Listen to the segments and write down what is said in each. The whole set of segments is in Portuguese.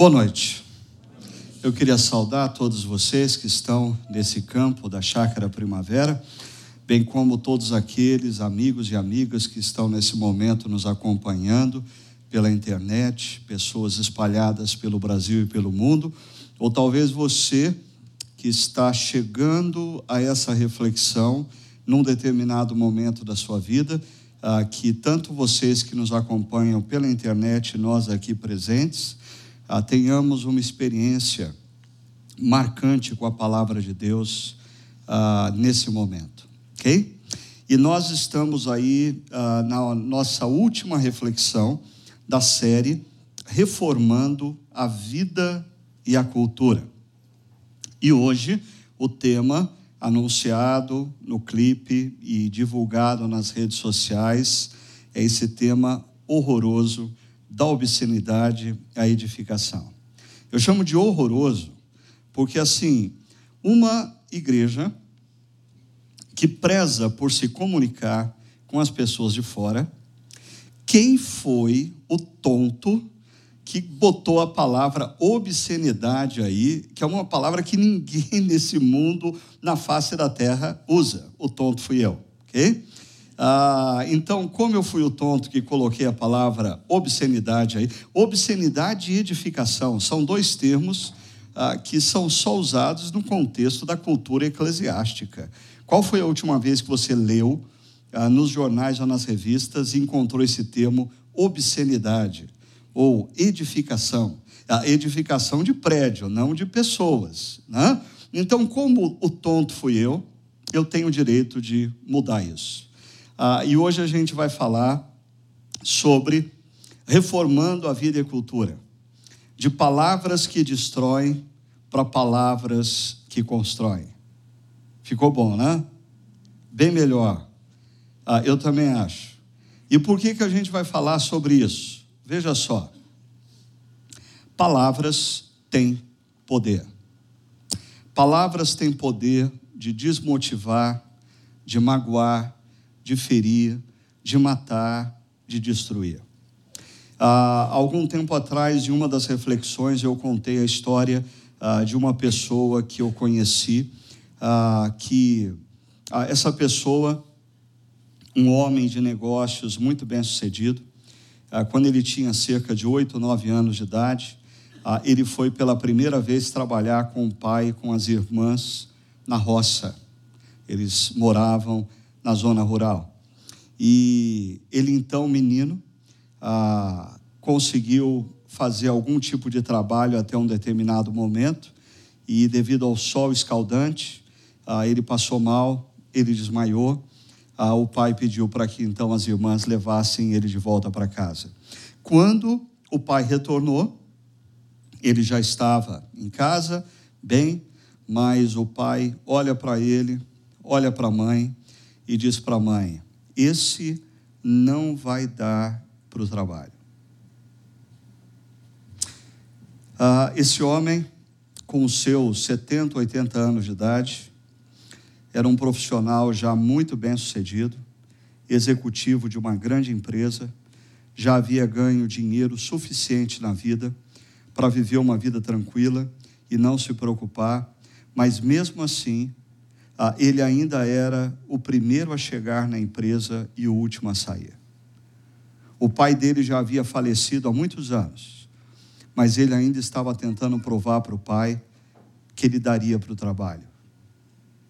Boa noite. Eu queria saudar todos vocês que estão nesse campo da Chácara Primavera, bem como todos aqueles amigos e amigas que estão nesse momento nos acompanhando pela internet, pessoas espalhadas pelo Brasil e pelo mundo, ou talvez você que está chegando a essa reflexão num determinado momento da sua vida, ah, que tanto vocês que nos acompanham pela internet, nós aqui presentes, ah, tenhamos uma experiência marcante com a palavra de Deus ah, nesse momento, ok? E nós estamos aí ah, na nossa última reflexão da série Reformando a Vida e a Cultura. E hoje o tema anunciado no clipe e divulgado nas redes sociais é esse tema horroroso da obscenidade à edificação. Eu chamo de horroroso porque, assim, uma igreja que preza por se comunicar com as pessoas de fora, quem foi o tonto que botou a palavra obscenidade aí, que é uma palavra que ninguém nesse mundo, na face da terra, usa? O tonto fui eu, ok? Ah, então, como eu fui o tonto que coloquei a palavra obscenidade aí, obscenidade e edificação são dois termos ah, que são só usados no contexto da cultura eclesiástica. Qual foi a última vez que você leu ah, nos jornais ou nas revistas e encontrou esse termo obscenidade ou edificação? A edificação de prédio, não de pessoas. Né? Então, como o tonto fui eu, eu tenho o direito de mudar isso. Ah, e hoje a gente vai falar sobre reformando a vida e a cultura, de palavras que destroem para palavras que constroem. Ficou bom, né? Bem melhor. Ah, eu também acho. E por que, que a gente vai falar sobre isso? Veja só. Palavras têm poder. Palavras têm poder de desmotivar, de magoar, de ferir, de matar, de destruir. Há algum tempo atrás, em uma das reflexões, eu contei a história ah, de uma pessoa que eu conheci, ah, que ah, essa pessoa, um homem de negócios muito bem sucedido, quando ele tinha cerca de oito, nove anos de idade, ele foi pela primeira vez trabalhar com o pai e com as irmãs na roça. Eles moravam na zona rural. E ele, então, menino, ah, conseguiu fazer algum tipo de trabalho até um determinado momento, e devido ao sol escaldante, ah, ele passou mal, ele desmaiou. Ah, o pai pediu para que então as irmãs levassem ele de volta para casa. Quando o pai retornou, ele já estava em casa, bem, mas o pai olha para ele, olha para a mãe e diz para a mãe: Esse não vai dar para o trabalho. Ah, esse homem, com seus 70, 80 anos de idade, era um profissional já muito bem sucedido, executivo de uma grande empresa, já havia ganho dinheiro suficiente na vida para viver uma vida tranquila e não se preocupar, mas mesmo assim ele ainda era o primeiro a chegar na empresa e o último a sair. O pai dele já havia falecido há muitos anos, mas ele ainda estava tentando provar para o pai que ele daria para o trabalho.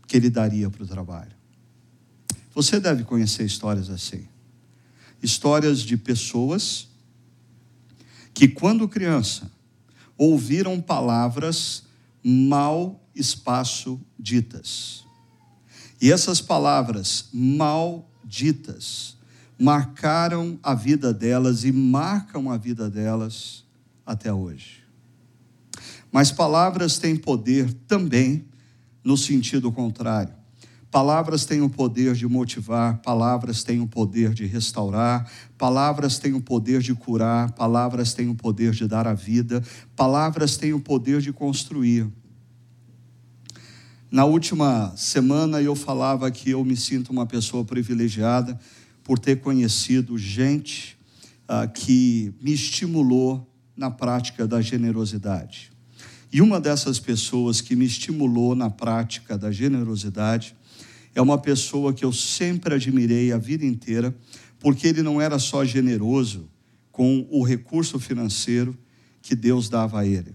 Que ele daria para o trabalho. Você deve conhecer histórias assim. Histórias de pessoas que, quando criança, ouviram palavras mal espaço ditas. E essas palavras malditas marcaram a vida delas e marcam a vida delas até hoje. Mas palavras têm poder também no sentido contrário. Palavras têm o poder de motivar, palavras têm o poder de restaurar, palavras têm o poder de curar, palavras têm o poder de dar a vida, palavras têm o poder de construir. Na última semana eu falava que eu me sinto uma pessoa privilegiada por ter conhecido gente ah, que me estimulou na prática da generosidade. E uma dessas pessoas que me estimulou na prática da generosidade é uma pessoa que eu sempre admirei a vida inteira, porque ele não era só generoso com o recurso financeiro que Deus dava a ele.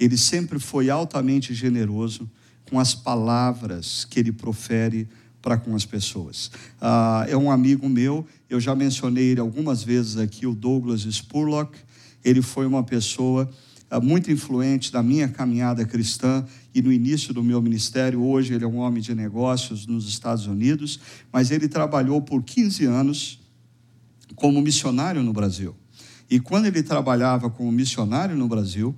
Ele sempre foi altamente generoso com as palavras que ele profere para com as pessoas. Ah, é um amigo meu, eu já mencionei ele algumas vezes aqui, o Douglas Spurlock. Ele foi uma pessoa ah, muito influente na minha caminhada cristã e no início do meu ministério. Hoje ele é um homem de negócios nos Estados Unidos, mas ele trabalhou por 15 anos como missionário no Brasil. E quando ele trabalhava como missionário no Brasil,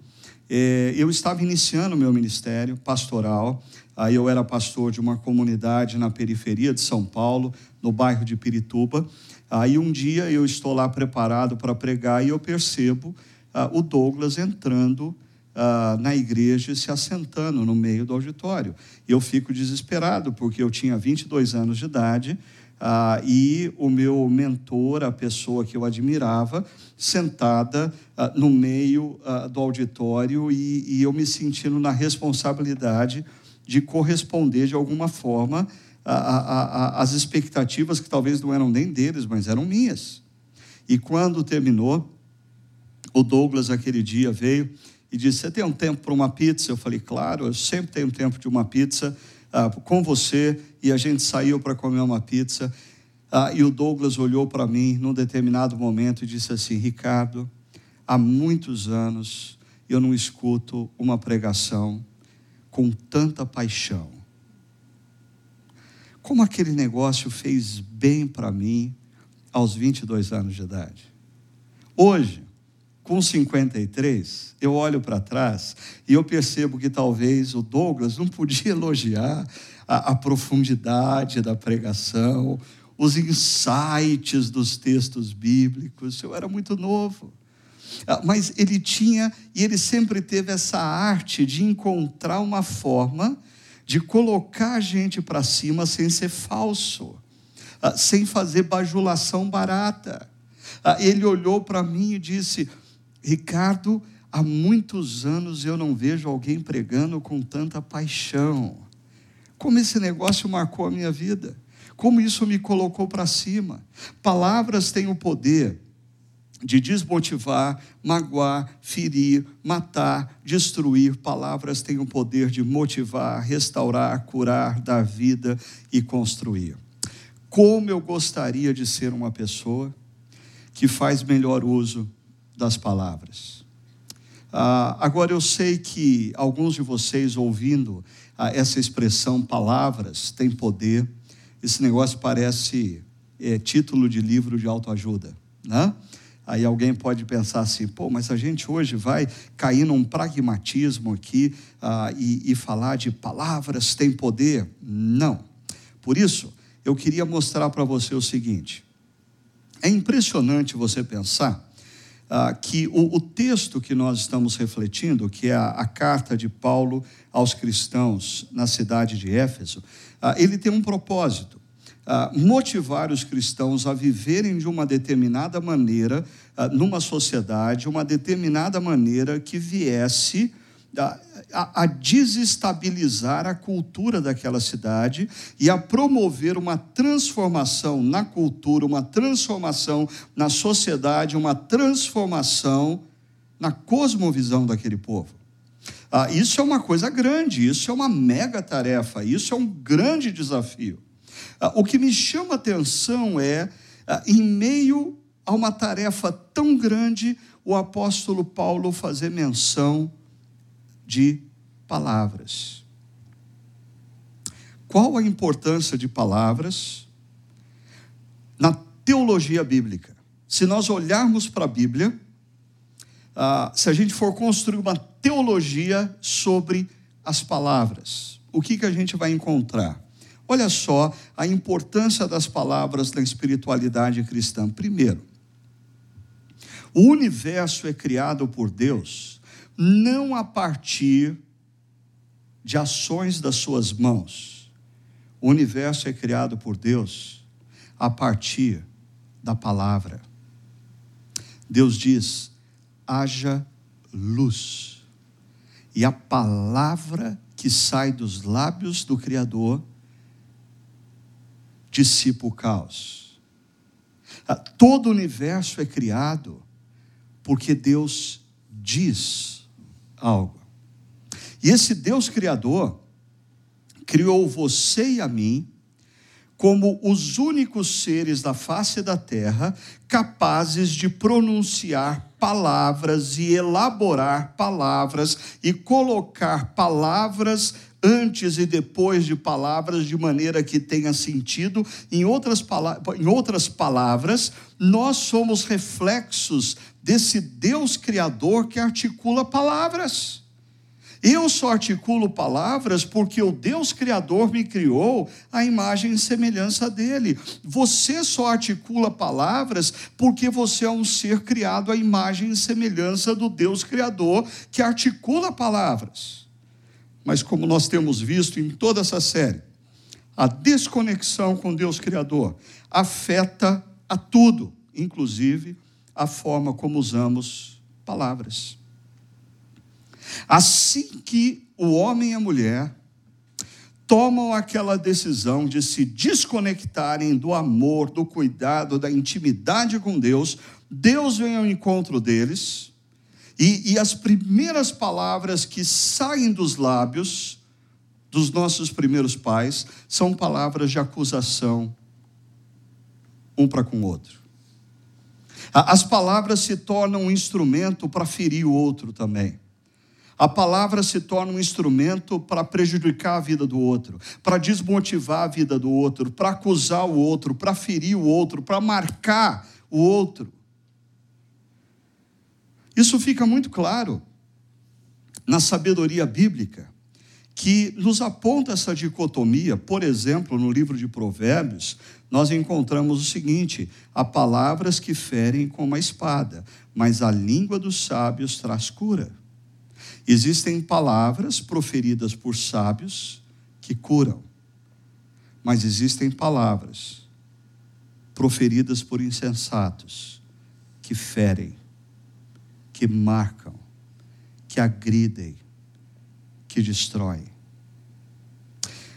eu estava iniciando o meu ministério pastoral Aí eu era pastor de uma comunidade na periferia de São Paulo, no bairro de Pirituba. Aí um dia eu estou lá preparado para pregar e eu percebo uh, o Douglas entrando uh, na igreja e se assentando no meio do auditório. Eu fico desesperado, porque eu tinha 22 anos de idade uh, e o meu mentor, a pessoa que eu admirava, sentada no meio do auditório e, e eu me sentindo na responsabilidade de corresponder de alguma forma às expectativas que talvez não eram nem deles, mas eram minhas. E quando terminou, o Douglas aquele dia veio e disse: Você tem um tempo para uma pizza? Eu falei: Claro, eu sempre tenho tempo de uma pizza ah, com você. E a gente saiu para comer uma pizza. Ah, e o Douglas olhou para mim num determinado momento e disse assim: Ricardo, há muitos anos eu não escuto uma pregação com tanta paixão. Como aquele negócio fez bem para mim aos 22 anos de idade. Hoje, com 53, eu olho para trás e eu percebo que talvez o Douglas não podia elogiar a, a profundidade da pregação, os insights dos textos bíblicos. Eu era muito novo. Ah, mas ele tinha e ele sempre teve essa arte de encontrar uma forma de colocar a gente para cima sem ser falso, ah, sem fazer bajulação barata. Ah, ele olhou para mim e disse: Ricardo, há muitos anos eu não vejo alguém pregando com tanta paixão. Como esse negócio marcou a minha vida, como isso me colocou para cima. Palavras têm o poder de desmotivar, magoar, ferir, matar, destruir. Palavras têm o poder de motivar, restaurar, curar, dar vida e construir. Como eu gostaria de ser uma pessoa que faz melhor uso das palavras. Ah, agora eu sei que alguns de vocês ouvindo ah, essa expressão palavras têm poder, esse negócio parece é, título de livro de autoajuda, né? Aí alguém pode pensar assim, pô, mas a gente hoje vai cair num pragmatismo aqui ah, e, e falar de palavras têm poder? Não. Por isso, eu queria mostrar para você o seguinte: é impressionante você pensar ah, que o, o, texto que nós estamos refletindo, que é a, a, carta de Paulo aos cristãos na cidade de Éfeso, ah, ele tem um propósito motivar os cristãos a viverem de uma determinada maneira numa sociedade, uma determinada maneira que viesse a, a, desestabilizar a cultura daquela cidade e a promover uma transformação na cultura, uma transformação na sociedade, uma transformação na cosmovisão daquele povo. Ah, isso é uma coisa grande, isso é uma mega tarefa, isso é um grande desafio. Ah, o que me chama a atenção é, ah, em meio a uma tarefa tão grande, o apóstolo Paulo fazer menção de palavras. Qual a importância de palavras na teologia bíblica? Se nós olharmos para a Bíblia, ah, se a gente for construir uma teologia sobre as palavras, o que, que a gente vai encontrar? Olha só a importância das palavras na espiritualidade cristã. Primeiro, o universo é criado por Deus não a partir de ações das suas mãos. O universo é criado por Deus a partir da palavra. Deus diz: haja luz. E a palavra que sai dos lábios do Criador dissipa o caos. Ah, todo o universo é criado porque Deus diz algo. E esse Deus Criador criou você e a mim como os únicos seres da face da terra capazes de pronunciar palavras e elaborar palavras e colocar palavras antes e depois de palavras de maneira que tenha sentido. Em outras, em outras palavras, nós somos reflexos desse Deus Criador que articula palavras. Eu só articulo palavras porque o Deus Criador me criou a imagem e semelhança dele. Você só articula palavras porque você é um ser criado à imagem e semelhança do Deus Criador que articula palavras. Mas como nós temos visto em toda essa série, a desconexão com Deus Criador afeta a tudo, inclusive a forma como usamos palavras. Assim que o homem e a mulher tomam aquela decisão de se desconectarem do amor, do cuidado, da intimidade com Deus, Deus vem ao encontro deles, e, e as primeiras palavras que saem dos lábios dos nossos primeiros pais são palavras de acusação, um para com o outro. As palavras se tornam um instrumento para ferir o outro também. A palavra se torna um instrumento para prejudicar a vida do outro, para desmotivar a vida do outro, para acusar o outro, para ferir o outro, para marcar o outro. Isso fica muito claro na sabedoria bíblica, que nos aponta essa dicotomia. Por exemplo, no livro de Provérbios, nós encontramos o seguinte: há palavras que ferem como a espada, mas a língua dos sábios traz cura. Existem palavras proferidas por sábios que curam, mas existem palavras proferidas por insensatos que ferem, que marcam, que agridem, que destroem.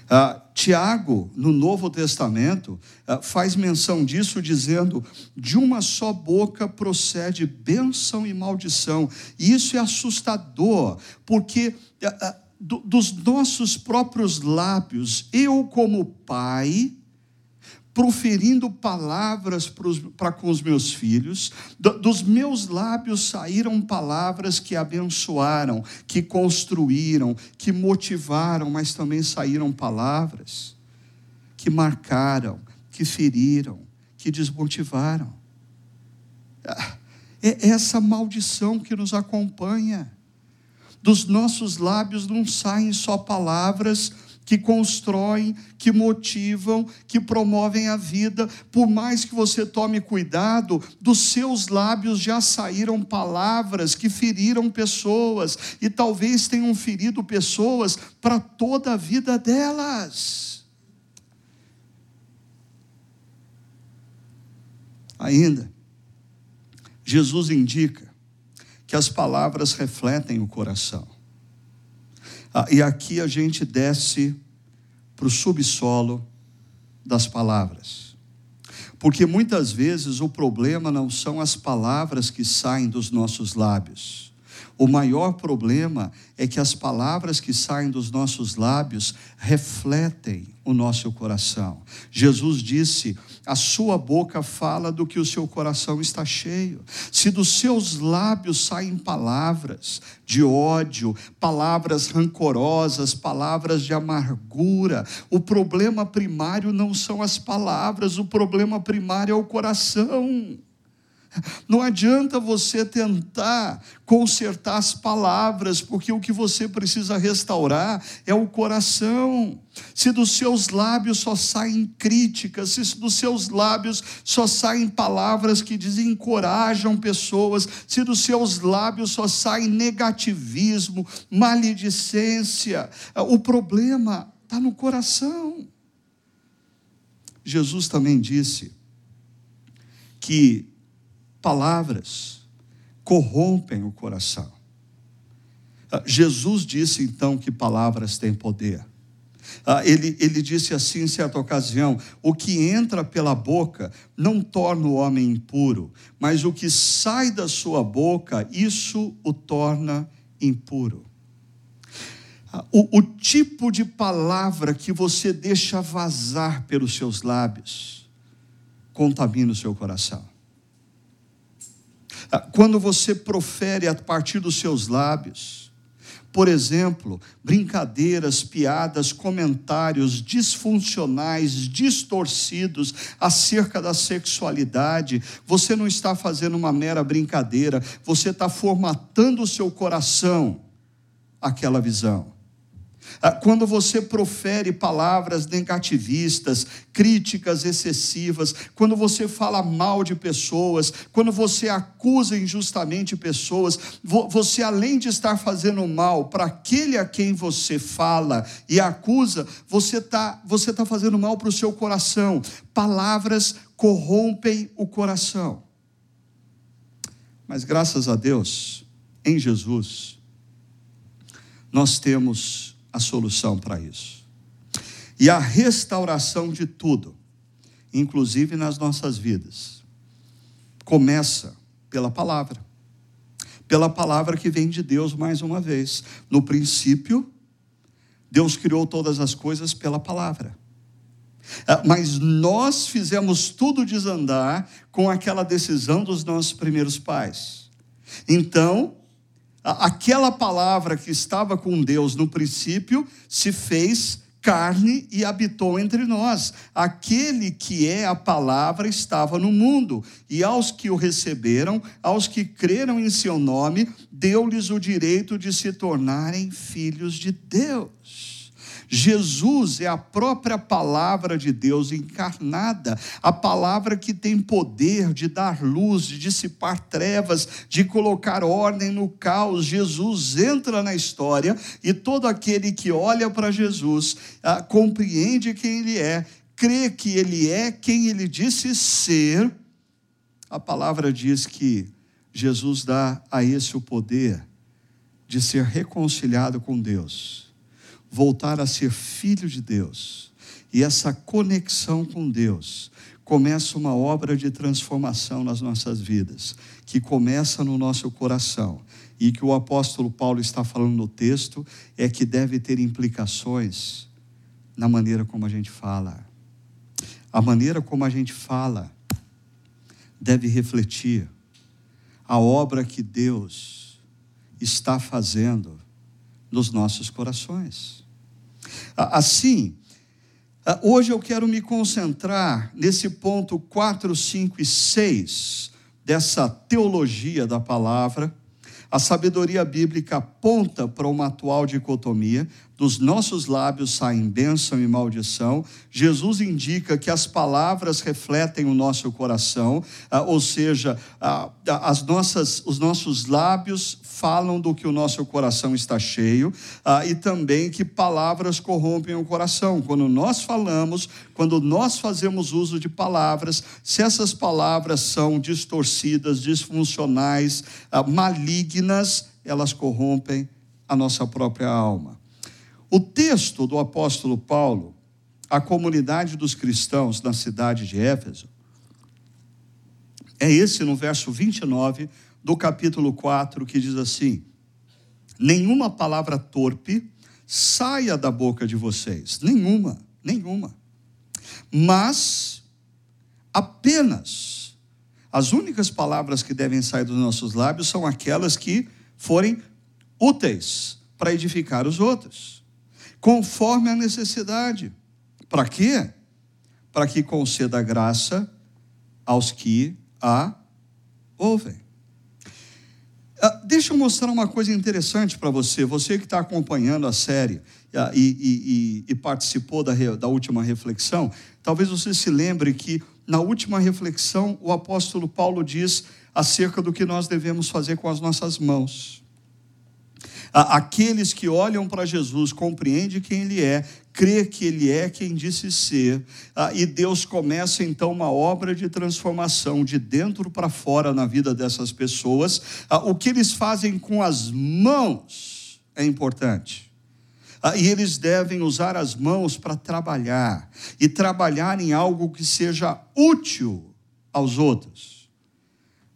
Ah, Tiago, no Novo Testamento, ah, faz menção disso, dizendo: de uma só boca procede bênção e maldição. E isso é assustador, porque ah, ah, dos nossos próprios lábios, eu, como pai, proferindo palavras para com os meus filhos, dos meus lábios saíram palavras que abençoaram, que construíram, que motivaram, mas também saíram palavras que marcaram, que feriram, que desmotivaram. Ah, é essa maldição que nos acompanha. Dos nossos lábios não saem só palavras que constroem, que motivam, que promovem a vida. Por mais que você tome cuidado, dos seus lábios já saíram palavras que feriram pessoas e talvez tenham ferido pessoas para toda a vida delas. Ainda, Jesus indica que as palavras refletem o coração. Ah, e aqui a gente desce para o subsolo das palavras. Porque muitas vezes o problema não são as palavras que saem dos nossos lábios. O maior problema é que as palavras que saem dos nossos lábios refletem o nosso coração. Jesus disse: a sua boca fala do que o seu coração está cheio. Se dos seus lábios saem palavras de ódio, palavras rancorosas, palavras de amargura, o problema primário não são as palavras, o problema primário é o coração. Não adianta você tentar consertar as palavras, porque o que você precisa restaurar é o coração. Se dos seus lábios só saem críticas, se dos seus lábios só saem palavras que desencorajam pessoas, se dos seus lábios só saem negativismo, maledicência, o problema está no coração. Jesus também disse que palavras corrompem o coração. Ah, Jesus disse então que palavras têm poder. Ah, ele, ele disse assim em certa ocasião: O que entra pela boca não torna o homem impuro, mas o que sai da sua boca, isso o torna impuro. Ah, o, o tipo de palavra que você deixa vazar pelos seus lábios contamina o seu coração. Ah, quando você profere a partir dos seus lábios, por exemplo, brincadeiras, piadas, comentários disfuncionais, distorcidos acerca da sexualidade. Você não está fazendo uma mera brincadeira, você está formatando o seu coração aquela visão. Ah, quando você profere palavras negativistas, críticas excessivas, quando você fala mal de pessoas, quando você acusa injustamente pessoas, você além de estar fazendo mal para aquele a quem você fala e acusa, você está você tá fazendo mal para o seu coração. Palavras corrompem o coração. Mas graças a Deus, em Jesus, nós temos a solução para isso. E a restauração de tudo, inclusive nas nossas vidas, começa pela palavra. Pela palavra que vem de Deus mais uma vez. No princípio, Deus criou todas as coisas pela palavra. Ah, mas nós fizemos tudo desandar com aquela decisão dos nossos primeiros pais. Então, aquela palavra que estava com Deus no princípio se fez carne e habitou entre nós. Aquele que é a palavra estava no mundo, e aos que o receberam, aos que creram em seu nome, deu-lhes o direito de se tornarem filhos de Deus. Jesus é a própria palavra de Deus encarnada, a palavra que tem poder de dar luz, de dissipar trevas, de colocar ordem no caos. Jesus entra na história e todo aquele que olha para Jesus ah, compreende quem ele é, crê que ele é quem ele disse ser. A palavra diz que Jesus dá a esse o poder de ser reconciliado com Deus voltar a ser filho de Deus. E essa conexão com Deus começa uma obra de transformação nas nossas vidas, que começa no nosso coração. E que o apóstolo Paulo está falando no texto é que deve ter implicações na maneira como a gente fala. A maneira como a gente fala deve refletir a obra que Deus está fazendo nos nossos corações. Assim, hoje eu quero me concentrar nesse ponto 4, 5 e 6 dessa teologia da palavra. A sabedoria bíblica aponta para uma atual dicotomia dos nossos lábios saem bênção e maldição. Jesus indica que as palavras refletem o nosso coração, ah, ou seja, ah, as nossas, os nossos lábios falam do que o nosso coração está cheio, ah, e também que palavras corrompem o coração. Quando nós falamos, quando nós fazemos uso de palavras, se essas palavras são distorcidas, disfuncionais, malignas, elas corrompem a nossa própria alma. O texto do apóstolo Paulo, a comunidade dos cristãos na cidade de Éfeso, é esse no verso 29 do capítulo 4, que diz assim: Nenhuma palavra torpe saia da boca de vocês, nenhuma, nenhuma. Mas apenas as únicas palavras que devem sair dos nossos lábios são aquelas que forem úteis para edificar os outros conforme a necessidade. Para quê? Para que conceda graça aos que a ouvem. Ah, deixa eu mostrar uma coisa interessante para você, você que está acompanhando a série ah, e, e, e, participou da, da última reflexão, talvez você se lembre que na última reflexão o apóstolo Paulo diz acerca do que nós devemos fazer com as nossas mãos. Aqueles que olham para Jesus compreendem quem Ele é, crê que Ele é quem disse ser, e Deus começa então uma obra de transformação de dentro para fora na vida dessas pessoas. O que eles fazem com as mãos é importante. Ah, e eles devem usar as mãos para trabalhar e trabalhar em algo que seja útil aos outros.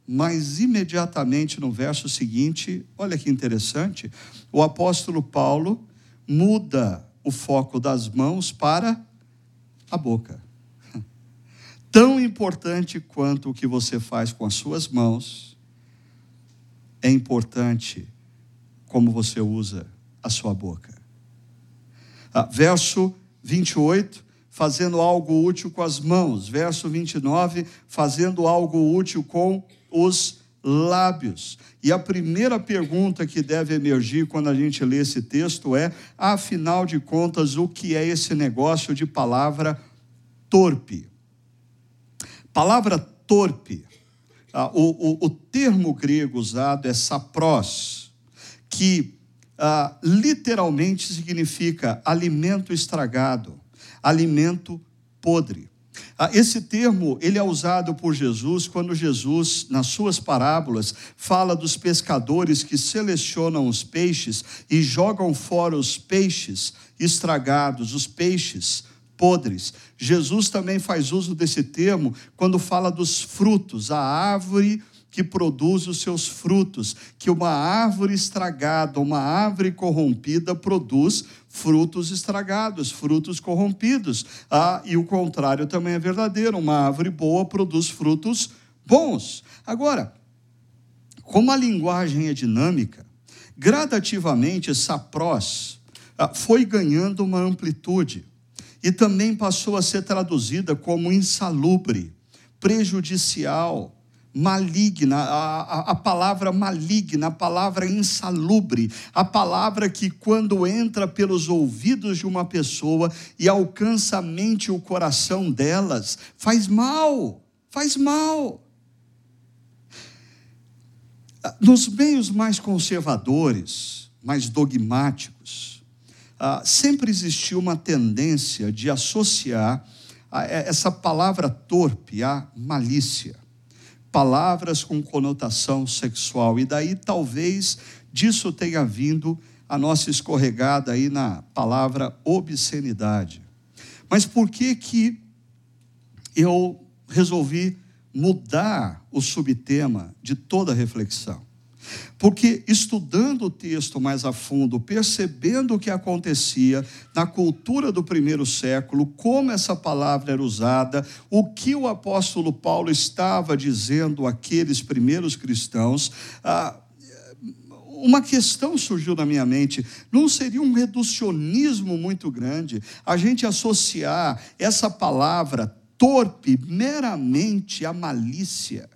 Mas imediatamente no verso seguinte, olha que interessante, o apóstolo Paulo muda o foco das mãos para a boca. Tão importante quanto o que você faz com as suas mãos, é importante como você usa a sua boca. Ah, verso 28, fazendo algo útil com as mãos. Verso 29, fazendo algo útil com os lábios. E a primeira pergunta que deve emergir quando a gente lê esse texto é: afinal de contas, o que é esse negócio de palavra torpe? Palavra torpe, ah, o, o, o termo grego usado é sapros, que ah, literalmente significa alimento estragado, alimento podre. Ah, esse termo ele é usado por Jesus quando Jesus, nas suas parábolas, fala dos pescadores que selecionam os peixes e jogam fora os peixes estragados, os peixes podres. Jesus também faz uso desse termo quando fala dos frutos, a árvore que produz os seus frutos, que uma árvore estragada, uma árvore corrompida produz frutos estragados, frutos corrompidos. Ah, e o contrário também é verdadeiro, uma árvore boa produz frutos bons. Agora, como a linguagem é dinâmica, gradativamente essa prós ah, foi ganhando uma amplitude e também passou a ser traduzida como insalubre, prejudicial, maligna, a, a, palavra maligna, a palavra insalubre, a palavra que, quando entra pelos ouvidos de uma pessoa e alcança a mente e o coração delas, faz mal, faz mal. Nos meios mais conservadores, mais dogmáticos, ah, sempre existiu uma tendência de associar essa palavra torpe à malícia palavras com conotação sexual. E daí talvez disso tenha vindo a nossa escorregada aí na palavra obscenidade. Mas por que que eu resolvi mudar o subtema de toda a reflexão? Porque estudando o texto mais a fundo, percebendo o que acontecia na cultura do primeiro século, como essa palavra era usada, o que o apóstolo Paulo estava dizendo àqueles primeiros cristãos, ah, uma questão surgiu na minha mente: não seria um reducionismo muito grande a gente associar essa palavra torpe meramente à malícia?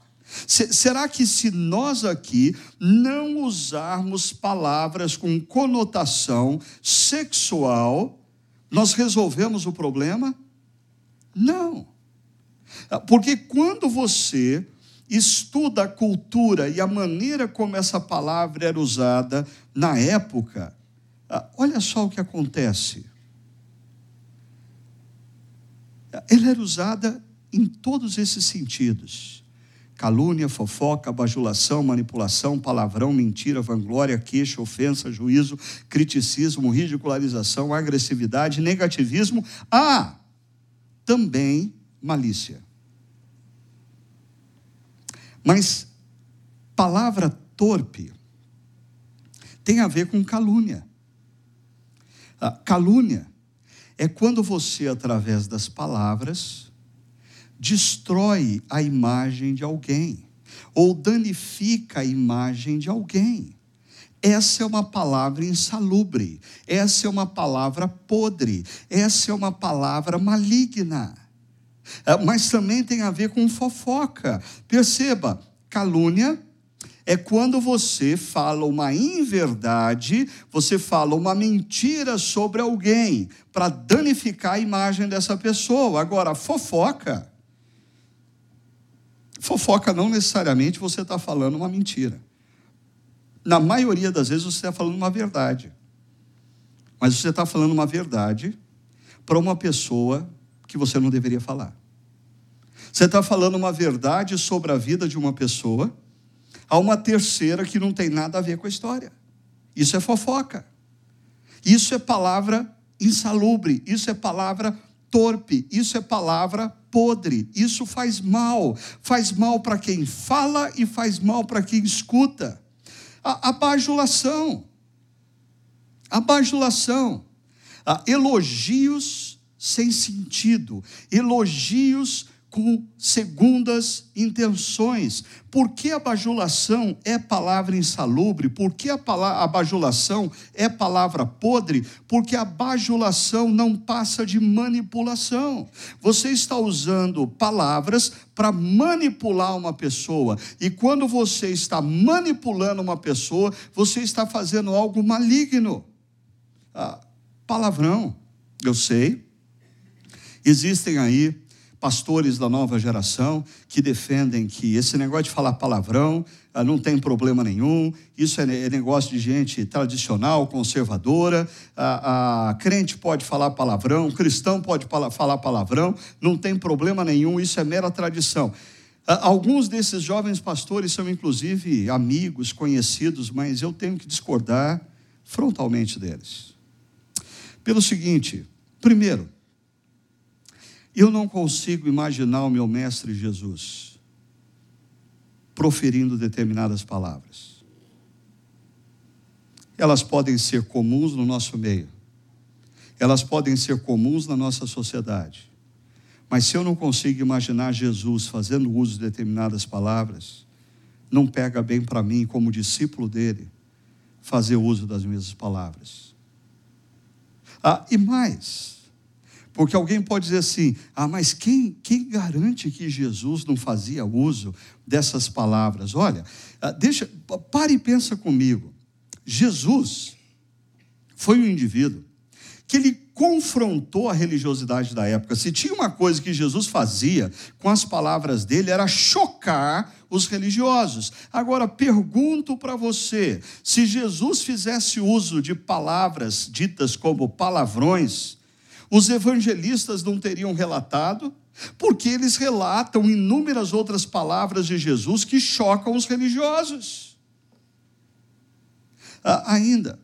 Será que se nós aqui não usarmos palavras com conotação sexual, nós resolvemos o problema? Não. Porque quando você estuda a cultura e a maneira como essa palavra era usada na época, olha só o que acontece. Ela era usada em todos esses sentidos calúnia, fofoca, bajulação, manipulação, palavrão, mentira, vanglória, queixa, ofensa, juízo, criticismo, ridicularização, agressividade, negativismo, há também malícia. Mas palavra torpe tem a ver com calúnia. A calúnia é quando você, através das palavras, destrói a imagem de alguém ou danifica a imagem de alguém. Essa é uma palavra insalubre, essa é uma palavra podre, essa é uma palavra maligna. É, mas também tem a ver com fofoca. Perceba, calúnia é quando você fala uma inverdade, você fala uma mentira sobre alguém para danificar a imagem dessa pessoa. Agora, fofoca Fofoca não necessariamente você está falando uma mentira. Na maioria das vezes você está falando uma verdade. Mas você está falando uma verdade para uma pessoa que você não deveria falar. Você está falando uma verdade sobre a vida de uma pessoa a uma terceira que não tem nada a ver com a história. Isso é fofoca. Isso é palavra insalubre, isso é palavra torpe, isso é palavra podre, isso faz mal. Faz mal para quem fala e faz mal para quem escuta. A, a bajulação. A bajulação. A elogios sem sentido, elogios com segundas intenções. Por que a bajulação é palavra insalubre? Por que a, bajulação é palavra podre? Porque a bajulação não passa de manipulação. Você está usando palavras para manipular uma pessoa. E quando você está manipulando uma pessoa, você está fazendo algo maligno. Ah, palavrão, eu sei. Existem aí pastores da nova geração que defendem que esse negócio de falar palavrão ah, não tem problema nenhum, isso é, é negócio de gente tradicional, conservadora, a, a crente pode falar palavrão, cristão pode falar palavrão, não tem problema nenhum, isso é mera tradição. Ah, alguns desses jovens pastores são inclusive amigos, conhecidos, mas eu tenho que discordar frontalmente deles. Pelo seguinte, primeiro, eu não consigo imaginar o meu mestre Jesus proferindo determinadas palavras. Elas podem ser comuns no nosso meio, elas podem ser comuns na nossa sociedade, mas se eu não consigo imaginar Jesus fazendo uso de determinadas palavras, não pega bem para mim, como discípulo dele, fazer uso das mesmas palavras. Ah, e mais, porque alguém pode dizer assim: ah, mas quem, quem garante que Jesus não fazia uso dessas palavras? Olha, ah, deixa, pare e pensa comigo. Jesus foi um indivíduo que ele confrontou a religiosidade da época. Se tinha uma coisa que Jesus fazia com as palavras dele, era chocar os religiosos. Agora, pergunto para você: se Jesus fizesse uso de palavras ditas como palavrões, os evangelistas não teriam relatado, porque eles relatam inúmeras outras palavras de Jesus que chocam os religiosos. Ah, ainda,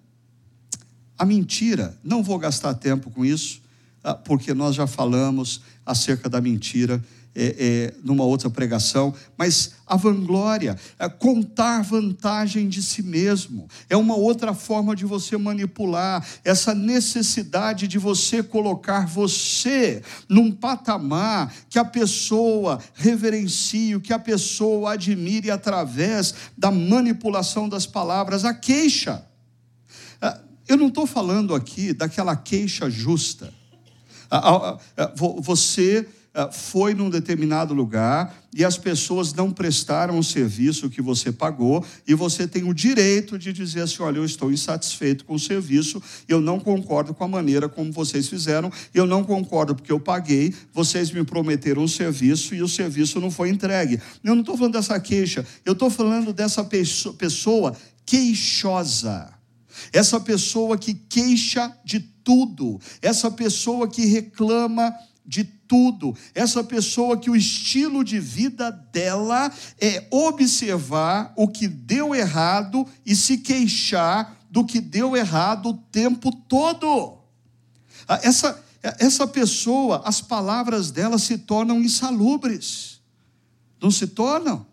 a mentira, não vou gastar tempo com isso, ah, porque nós já falamos acerca da mentira é, é, numa outra pregação, mas a vanglória, é contar vantagem de si mesmo, é uma outra forma de você manipular, essa necessidade de você colocar você num patamar que a pessoa reverencie, que a pessoa admire através da manipulação das palavras, a queixa. É, eu não estou falando aqui daquela queixa justa. Você foi num determinado lugar e as pessoas não prestaram o serviço que você pagou e você tem o direito de dizer assim: olha, eu estou insatisfeito com o serviço, eu não concordo com a maneira como vocês fizeram, eu não concordo porque eu paguei, vocês me prometeram um serviço e o serviço não foi entregue. Eu não estou falando dessa queixa, eu estou falando dessa pessoa queixosa. Essa pessoa que queixa de tudo, essa pessoa que reclama de tudo. Essa pessoa que o estilo de vida dela é observar o que deu errado e se queixar do que deu errado o tempo todo. Essa, essa pessoa, as palavras dela se tornam insalubres. Não se tornam?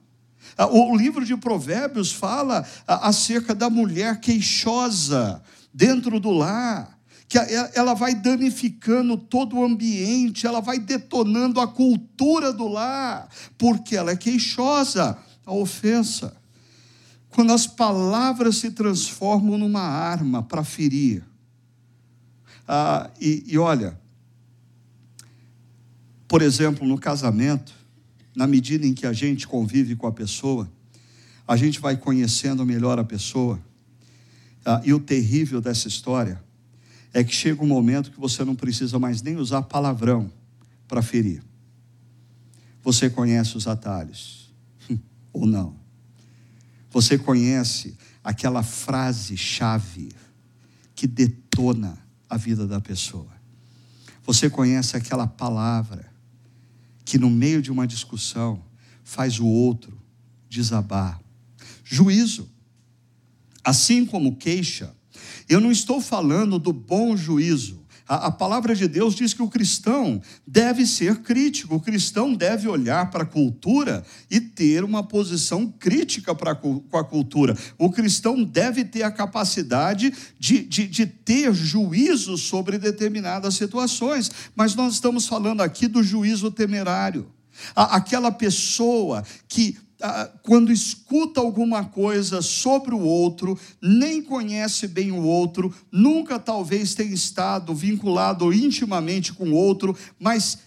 O livro de Provérbios fala acerca da mulher queixosa dentro do lar que ela vai danificando todo o ambiente, ela vai detonando a cultura do lar, porque ela é queixosa, a ofensa. Quando as palavras se transformam numa arma para ferir. Ah, e, e olha, por exemplo, no casamento, na medida em que a gente convive com a pessoa, a gente vai conhecendo melhor a pessoa. Ah, e o terrível dessa história é que chega um momento que você não precisa mais nem usar palavrão para ferir. Você conhece os atalhos, ou não? Você conhece aquela frase-chave que detona a vida da pessoa. Você conhece aquela palavra que, no meio de uma discussão, faz o outro desabar. Juízo. Assim como queixa, Eu não estou falando do bom juízo. A, a, palavra de Deus diz que o cristão deve ser crítico, o cristão deve olhar para a cultura e ter uma posição crítica para com a cultura. O cristão deve ter a capacidade de, de, de ter juízo sobre determinadas situações, mas nós estamos falando aqui do juízo temerário. Aquela pessoa que quando escuta alguma coisa sobre o outro, nem conhece bem o outro, nunca talvez tenha estado vinculado intimamente com o outro, mas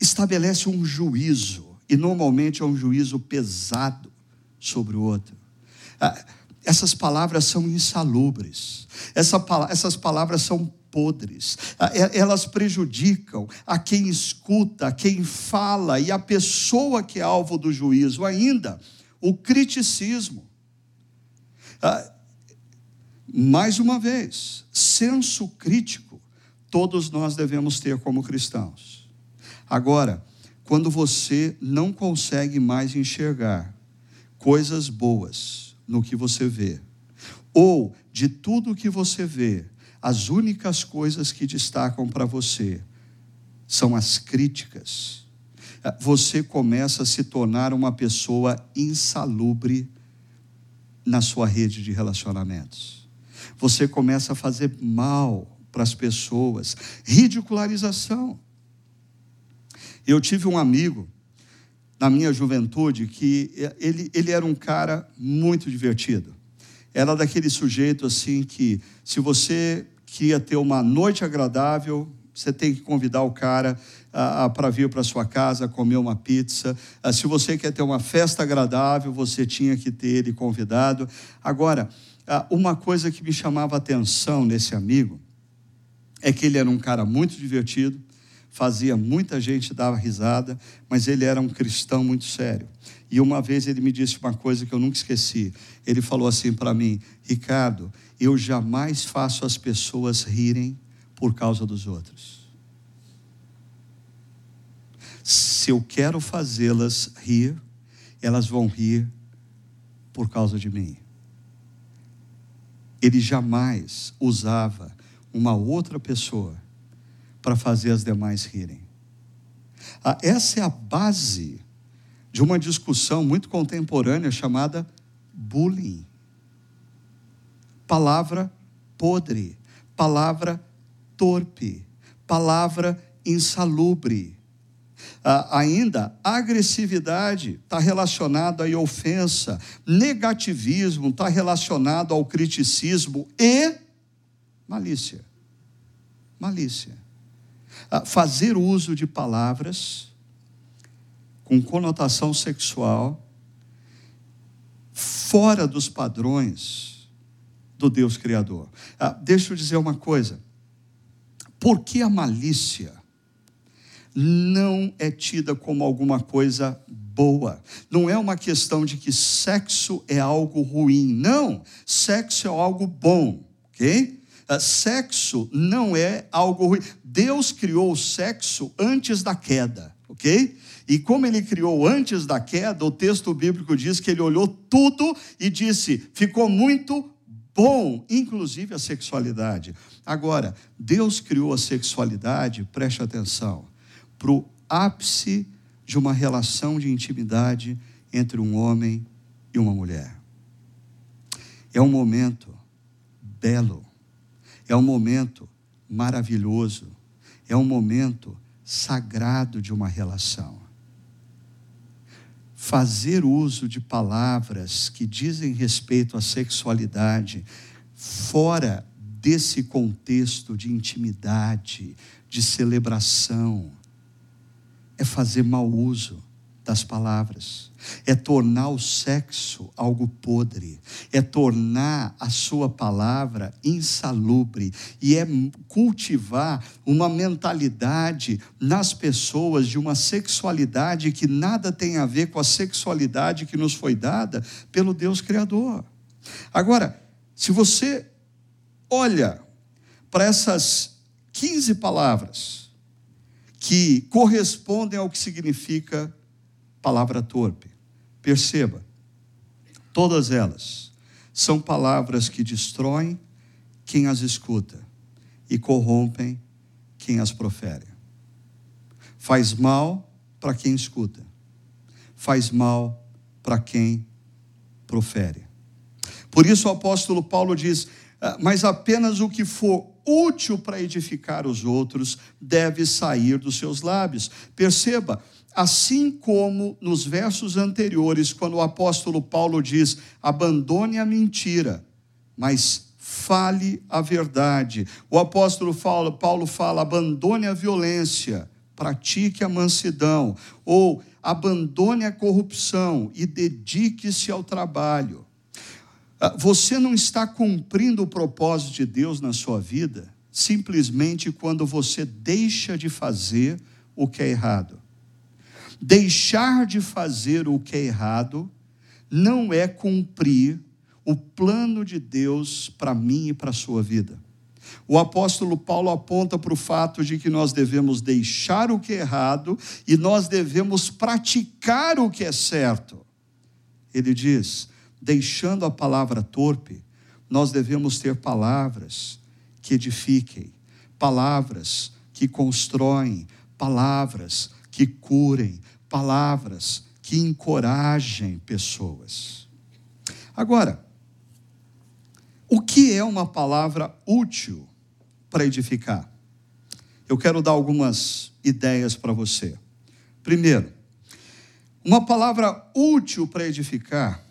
estabelece um juízo, e normalmente é um juízo pesado sobre o outro. Essas palavras são insalubres, Essa, essas palavras são podres, ah, elas prejudicam a quem escuta, a quem fala e a pessoa que é alvo do juízo, ainda o criticismo. Ah, mais uma vez, senso crítico, todos nós devemos ter como cristãos. Agora, quando você não consegue mais enxergar coisas boas no que você vê, ou de tudo que você vê, as únicas coisas que destacam para você são as críticas. Você começa a se tornar uma pessoa insalubre na sua rede de relacionamentos. Você começa a fazer mal para as pessoas, ridicularização. Eu tive um amigo na minha juventude que ele, ele era um cara muito divertido. Era daquele sujeito assim que, se você queria ter uma noite agradável, você tem que convidar o cara ah, para vir para sua casa comer uma pizza. Ah, se você quer ter uma festa agradável, você tinha que ter ele convidado. Agora, ah, uma coisa que me chamava atenção nesse amigo é que ele era um cara muito divertido, fazia muita gente dar risada, mas ele era um cristão muito sério. E uma vez ele me disse uma coisa que eu nunca esqueci. Ele falou assim para mim: Ricardo, eu jamais faço as pessoas rirem por causa dos outros. Se eu quero fazê-las rir, elas vão rir por causa de mim. Ele jamais usava uma outra pessoa para fazer as demais rirem. Ah, essa é a base de uma discussão muito contemporânea chamada bullying. Palavra podre, palavra torpe, palavra insalubre. Ah, ainda, agressividade está relacionado à ofensa, negativismo está relacionado ao criticismo e malícia. Malícia fazer uso de palavras com conotação sexual fora dos padrões do Deus Criador. Ah, deixa eu dizer uma coisa. Por que a malícia não é tida como alguma coisa boa? Não é uma questão de que sexo é algo ruim. Não, sexo é algo bom, ok? Uh, sexo não é algo ruim. Deus criou o sexo antes da queda, ok? E como ele criou antes da queda, o texto bíblico diz que ele olhou tudo e disse: ficou muito bom, inclusive a sexualidade. Agora, Deus criou a sexualidade, preste atenção, para o ápice de uma relação de intimidade entre um homem e uma mulher. É um momento belo, é um momento maravilhoso, é um momento sagrado de uma relação. Fazer uso de palavras que dizem respeito à sexualidade fora desse contexto de intimidade, de celebração, é fazer mau uso das palavras, é tornar o sexo algo podre, é tornar a sua palavra insalubre. E é cultivar uma mentalidade nas pessoas de uma sexualidade que nada tem a ver com a sexualidade que nos foi dada pelo Deus Criador. Agora, se você olha para essas 15 palavras que correspondem ao que significa palavra torpe. Perceba, todas elas são palavras que destroem quem as escuta e corrompem quem as profere. Faz mal para quem escuta, faz mal para quem profere. Por isso o apóstolo Paulo diz: ah, Mas apenas o que for útil para edificar os outros deve sair dos seus lábios. Perceba, assim como nos versos anteriores, quando o apóstolo Paulo diz: abandone a mentira, mas fale a verdade. O apóstolo Paulo fala: abandone a violência, pratique a mansidão, ou abandone a corrupção e dedique-se ao trabalho. Ah, você não está cumprindo o propósito de Deus na sua vida simplesmente quando você deixa de fazer o que é errado. Deixar de fazer o que é errado não é cumprir o plano de Deus para mim e para a sua vida. O apóstolo Paulo aponta para o fato de que nós devemos deixar o que é errado e nós devemos praticar o que é certo. Ele diz: deixando a palavra torpe, nós devemos ter palavras que edifiquem, palavras que constroem, palavras que curem, palavras que encorajem pessoas. Agora, o que é uma palavra útil para edificar? Eu quero dar algumas ideias para você. Primeiro, uma palavra útil para edificar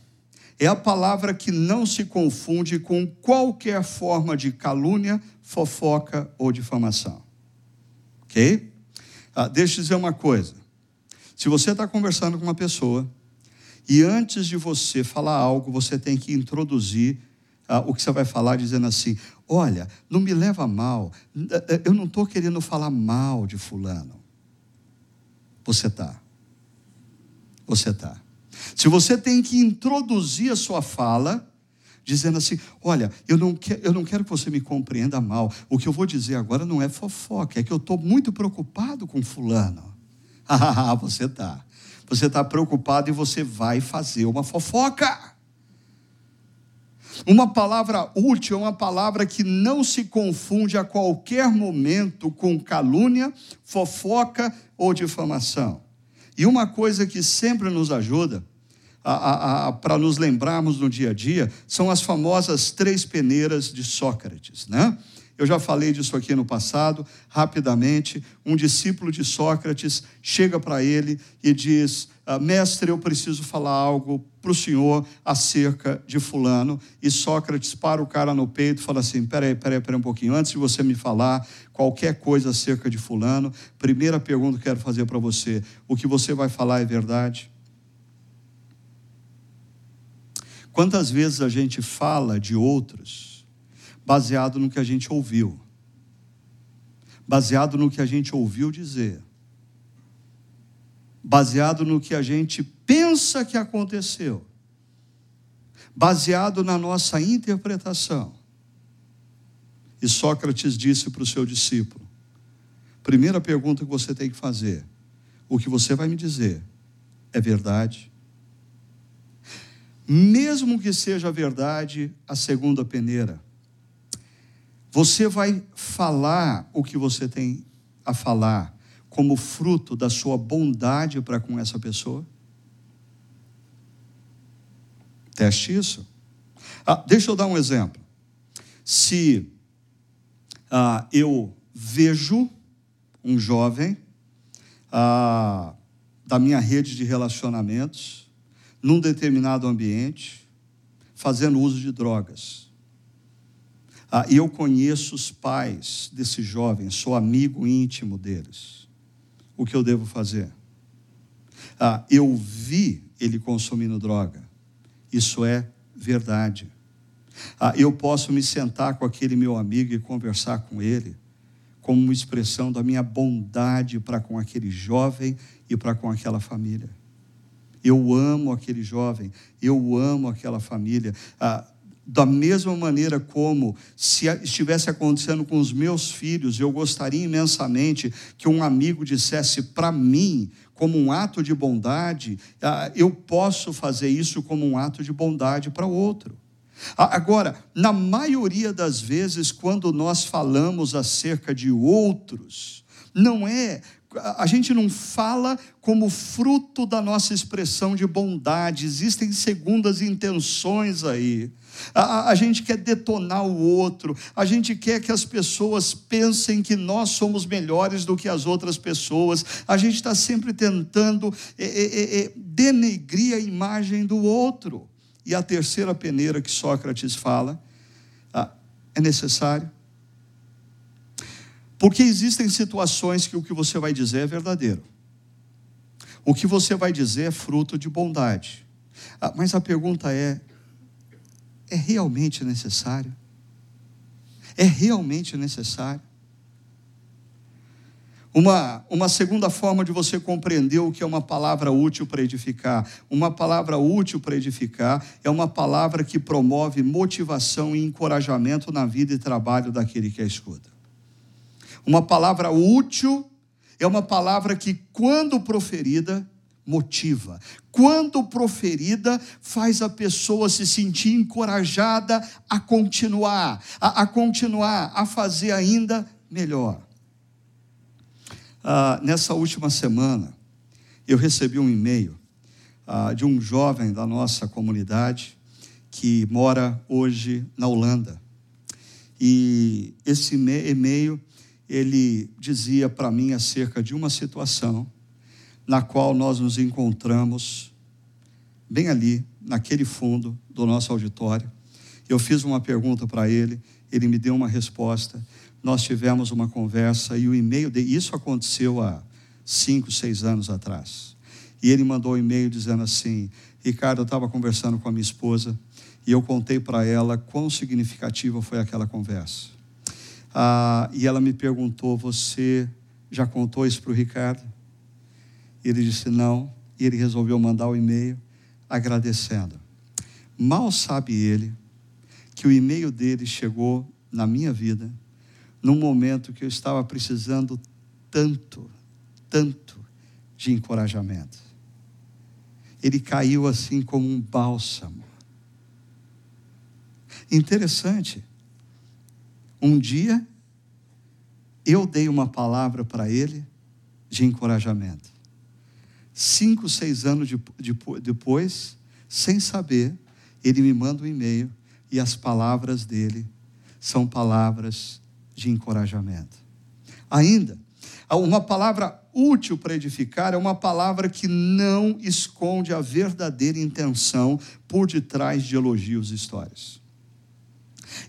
é a palavra que não se confunde com qualquer forma de calúnia, fofoca ou difamação. Ok? Ah, deixa eu dizer uma coisa. Se você está conversando com uma pessoa e antes de você falar algo, você tem que introduzir ah, o que você vai falar dizendo assim: Olha, não me leva mal, eu não estou querendo falar mal de Fulano. Você está. Você está. Se você tem que introduzir a sua fala, dizendo assim: Olha, eu não, que, eu não quero que você me compreenda mal. O que eu vou dizer agora não é fofoca, é que eu estou muito preocupado com Fulano. Ah, você está. Você está preocupado e você vai fazer uma fofoca. Uma palavra útil é uma palavra que não se confunde a qualquer momento com calúnia, fofoca ou difamação. E uma coisa que sempre nos ajuda para nos lembrarmos no dia a dia são as famosas três peneiras de Sócrates, né? Eu já falei disso aqui no passado, rapidamente. Um discípulo de Sócrates chega para ele e diz: Mestre, eu preciso falar algo para o senhor acerca de Fulano. E Sócrates para o cara no peito e fala assim: Peraí, peraí, peraí um pouquinho. Antes de você me falar qualquer coisa acerca de Fulano, primeira pergunta que quero fazer para você: O que você vai falar é verdade? Quantas vezes a gente fala de outros baseado no que a gente ouviu, baseado no que a gente ouviu dizer, baseado no que a gente pensa que aconteceu, baseado na nossa interpretação. E Sócrates disse para o seu discípulo: primeira pergunta que você tem que fazer: o que você vai me dizer é verdade? mesmo que seja verdade a segunda peneira, você vai falar o que você tem a falar como fruto da sua bondade para com essa pessoa? Teste isso. Ah, deixa eu dar um exemplo. Se ah, eu vejo um jovem ah, da minha rede de relacionamentos, num determinado ambiente, fazendo uso de drogas. Ah, eu conheço os pais desse jovem, sou amigo íntimo deles. O que eu devo fazer? Ah, eu vi ele consumindo droga. Isso é verdade. Ah, eu posso me sentar com aquele meu amigo e conversar com ele, como uma expressão da minha bondade para com aquele jovem e para com aquela família. Eu amo aquele jovem, eu amo aquela família. Ah, da mesma maneira como se estivesse acontecendo com os meus filhos, eu gostaria imensamente que um amigo dissesse para mim, como um ato de bondade, ah, eu posso fazer isso como um ato de bondade para outro. Agora, na maioria das vezes, quando nós falamos acerca de outros, não é a gente não fala como fruto da nossa expressão de bondade, existem segundas intenções aí. A, a, gente quer detonar o outro, a gente quer que as pessoas pensem que nós somos melhores do que as outras pessoas, a gente está sempre tentando é, é, é, denegrir a imagem do outro. E a terceira peneira que Sócrates fala, ah, é necessário porque existem situações que o que você vai dizer é verdadeiro. O que você vai dizer é fruto de bondade. Ah, mas a pergunta é: é realmente necessário? É realmente necessário? Uma, uma segunda forma de você compreender o que é uma palavra útil para edificar. Uma palavra útil para edificar é uma palavra que promove motivação e encorajamento na vida e trabalho daquele que a escuta. Uma palavra útil é uma palavra que, quando proferida, motiva. Quando proferida, faz a pessoa se sentir encorajada a continuar, a, a continuar, a fazer ainda melhor. Ah, nessa última semana, eu recebi um e-mail ah, de um jovem da nossa comunidade que mora hoje na Holanda. E esse e-mail ele dizia para mim acerca de uma situação na qual nós nos encontramos bem ali, naquele fundo do nosso auditório. Eu fiz uma pergunta para ele, ele me deu uma resposta. Nós tivemos uma conversa e o e-mail de isso aconteceu há cinco, seis anos atrás. E ele mandou um e-mail dizendo assim: Ricardo, eu estava conversando com a minha esposa e eu contei para ela quão significativa foi aquela conversa. Ah, e ela me perguntou: Você já contou isso para o Ricardo? Ele disse: Não. E ele resolveu mandar o um e-mail agradecendo. Mal sabe ele que o e-mail dele chegou na minha vida num momento que eu estava precisando tanto, tanto de encorajamento. Ele caiu assim como um bálsamo. Interessante um dia, eu dei uma palavra para ele de encorajamento. Cinco, seis anos de, de, depois, sem saber, ele me manda um e-mail e as palavras dele são palavras de encorajamento. Ainda, uma palavra útil para edificar é uma palavra que não esconde a verdadeira intenção por detrás de elogios e histórias.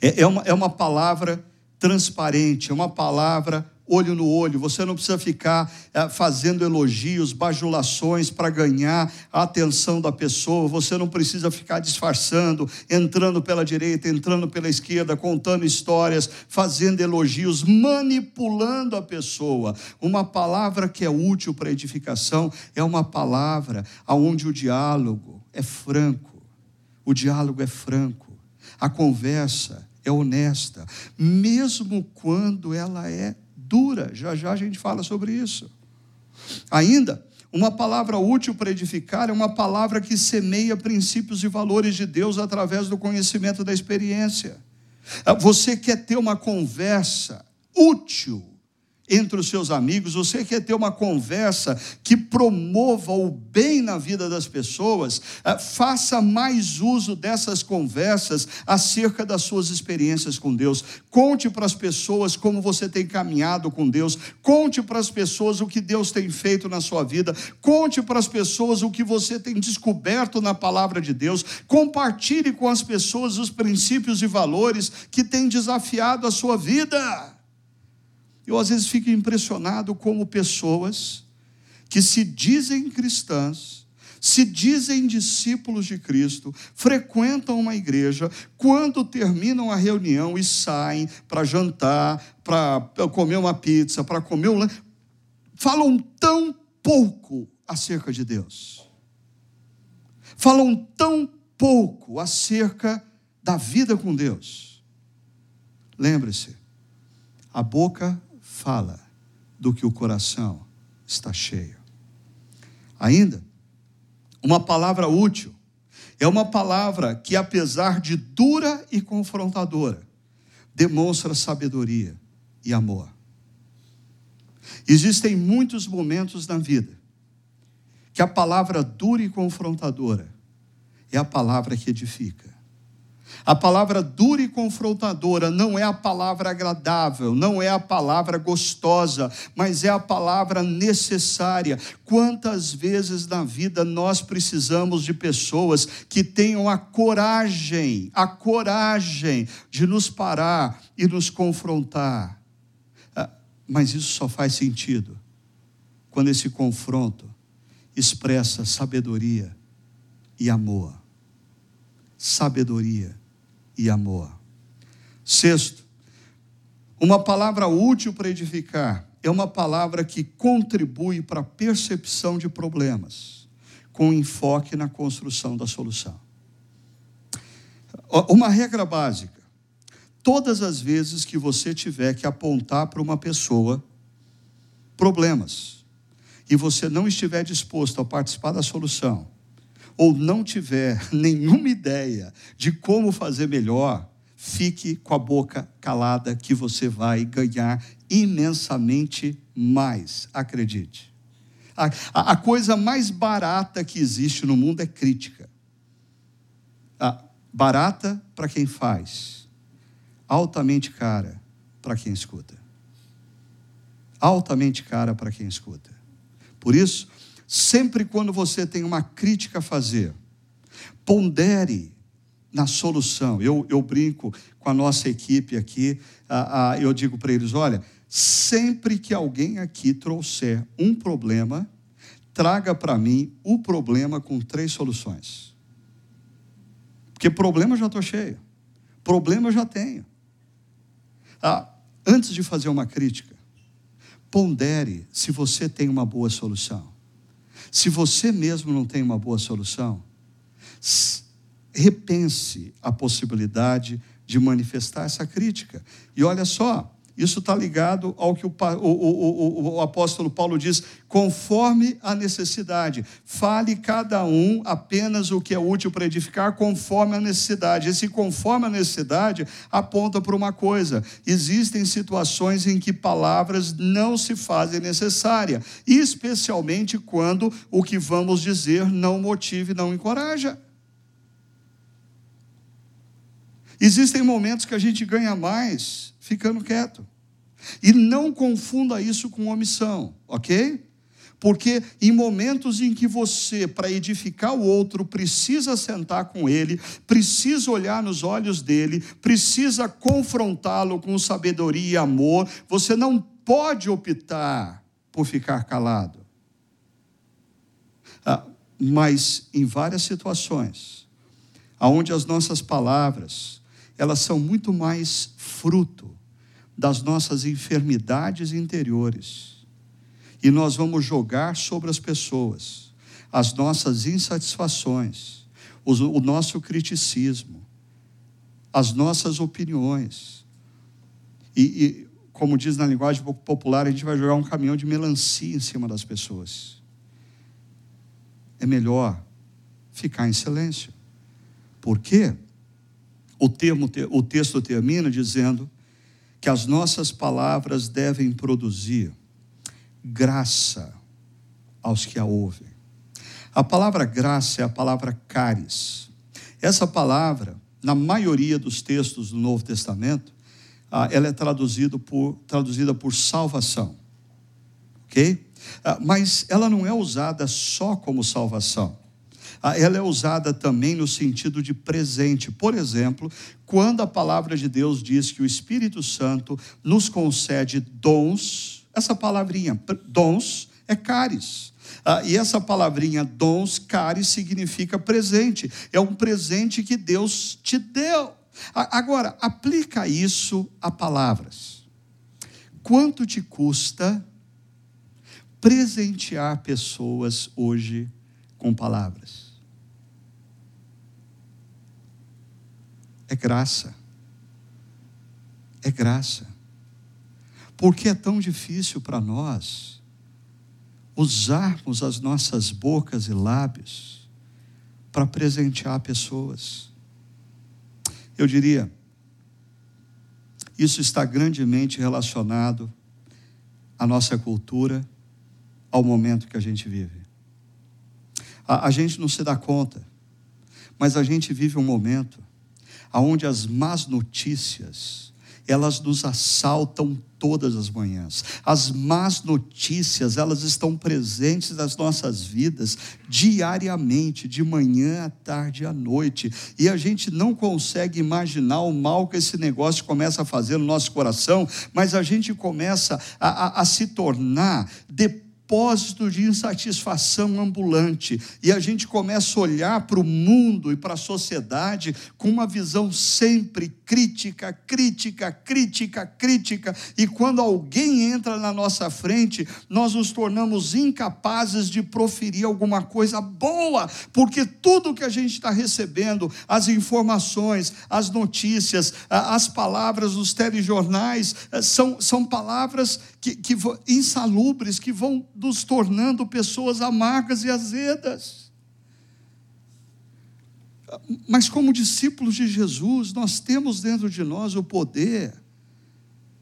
É, é, uma, é uma palavra transparente, é uma palavra olho no olho. Você não precisa ficar é, fazendo elogios, bajulações para ganhar a atenção da pessoa. Você não precisa ficar disfarçando, entrando pela direita, entrando pela esquerda, contando histórias, fazendo elogios, manipulando a pessoa. Uma palavra que é útil para edificação é uma palavra aonde o diálogo é franco. O diálogo é franco a conversa é honesta, mesmo quando ela é dura. Já já a gente fala sobre isso. Ainda, uma palavra útil para edificar é uma palavra que semeia princípios e valores de Deus através do conhecimento da experiência. Você quer ter uma conversa útil entre os seus amigos, você quer ter uma conversa que promova o bem na vida das pessoas, eh, faça mais uso dessas conversas acerca das suas experiências com Deus. Conte para as pessoas como você tem caminhado com Deus, conte para as pessoas o que Deus tem feito na sua vida, conte para as pessoas o que você tem descoberto na palavra de Deus, compartilhe com as pessoas os princípios e valores que têm desafiado a sua vida. Eu às vezes fico impressionado como pessoas que se dizem cristãs, se dizem discípulos de Cristo, frequentam uma igreja, quando terminam a reunião e saem para jantar, para comer uma pizza, para comer um falam tão pouco acerca de Deus. Falam tão pouco acerca da vida com Deus. Lembre-se, a boca fala do que o coração está cheio. Ainda, uma palavra útil é uma palavra que, apesar de dura e confrontadora, demonstra sabedoria e amor. Existem muitos momentos na vida que a palavra dura e confrontadora é a palavra que edifica. A palavra dura e confrontadora não é a palavra agradável, não é a palavra gostosa, mas é a palavra necessária. Quantas vezes na vida nós precisamos de pessoas que tenham a coragem, a coragem de nos parar e nos confrontar. Ah, mas isso só faz sentido quando esse confronto expressa sabedoria e amor. Sabedoria e amor. Sexto, uma palavra útil para edificar é uma palavra que contribui para a percepção de problemas, com enfoque na construção da solução. Uma regra básica: todas as vezes que você tiver que apontar para uma pessoa problemas e você não estiver disposto a participar da solução, ou não tiver nenhuma ideia de como fazer melhor, fique com a boca calada, que você vai ganhar imensamente mais. Acredite. A, a, a coisa mais barata que existe no mundo é crítica. Barata para quem faz, altamente cara para quem escuta. Altamente cara para quem escuta. Por isso, Sempre quando você tem uma crítica a fazer, pondere na solução. Eu, eu brinco com a nossa equipe aqui, ah, ah, eu digo para eles: olha, sempre que alguém aqui trouxer um problema, traga para mim o problema com três soluções. Porque problema eu já estou cheio, problema eu já tenho. Ah, antes de fazer uma crítica, pondere se você tem uma boa solução. Se você mesmo não tem uma boa solução, repense a possibilidade de manifestar essa crítica. E olha só, isso está ligado ao que o, o, o, o, apóstolo Paulo diz, conforme a necessidade. Fale cada um apenas o que é útil para edificar, conforme a necessidade. Esse conforme a necessidade aponta para uma coisa: existem situações em que palavras não se fazem necessária, especialmente quando o que vamos dizer não motive, não encoraja. Existem momentos que a gente ganha mais ficando quieto. E não confunda isso com omissão, ok? Porque em momentos em que você, para edificar o outro, precisa sentar com ele, precisa olhar nos olhos dele, precisa confrontá-lo com sabedoria e amor, você não pode optar por ficar calado. Ah, mas em várias situações, onde as nossas palavras, elas são muito mais fruto das nossas enfermidades interiores. E nós vamos jogar sobre as pessoas as nossas insatisfações, o nosso criticismo, as nossas opiniões. E, e, como diz na linguagem popular, a gente vai jogar um caminhão de melancia em cima das pessoas. É melhor ficar em silêncio. Por quê? O, termo, o texto termina dizendo que as nossas palavras devem produzir graça aos que a ouvem. A palavra graça é a palavra caris. Essa palavra, na maioria dos textos do Novo Testamento, ah, ela é traduzido por, traduzida por salvação. Ok? Ah, mas ela não é usada só como salvação. Ah, ela é usada também no sentido de presente. Por exemplo, quando a palavra de Deus diz que o Espírito Santo nos concede dons, essa palavrinha, dons, é caris. Ah, e essa palavrinha dons, caris, significa presente. É um presente que Deus te deu. Agora, aplica isso a palavras. Quanto te custa presentear pessoas hoje com palavras? É graça. É graça. Por que é tão difícil para nós usarmos as nossas bocas e lábios para presentear pessoas. Eu diria, isso está grandemente relacionado à nossa cultura, ao momento que a gente vive. A, a gente não se dá conta, mas a gente vive um momento onde as más notícias, elas nos assaltam todas as manhãs. As más notícias, elas estão presentes nas nossas vidas diariamente, de manhã à tarde à noite. E a gente não consegue imaginar o mal que esse negócio começa a fazer no nosso coração, mas a gente começa a, a, a se tornar, depois depósito de insatisfação ambulante. E a gente começa a olhar para o mundo e para a sociedade com uma visão sempre crítica, crítica, crítica, crítica. E quando alguém entra na nossa frente, nós nos tornamos incapazes de proferir alguma coisa boa, porque tudo que a gente está recebendo, as informações, as notícias, as palavras dos telejornais, eh, são, são palavras que, que insalubres, que vão nos tornando pessoas amargas e azedas. Mas, como discípulos de Jesus, nós temos dentro de nós o poder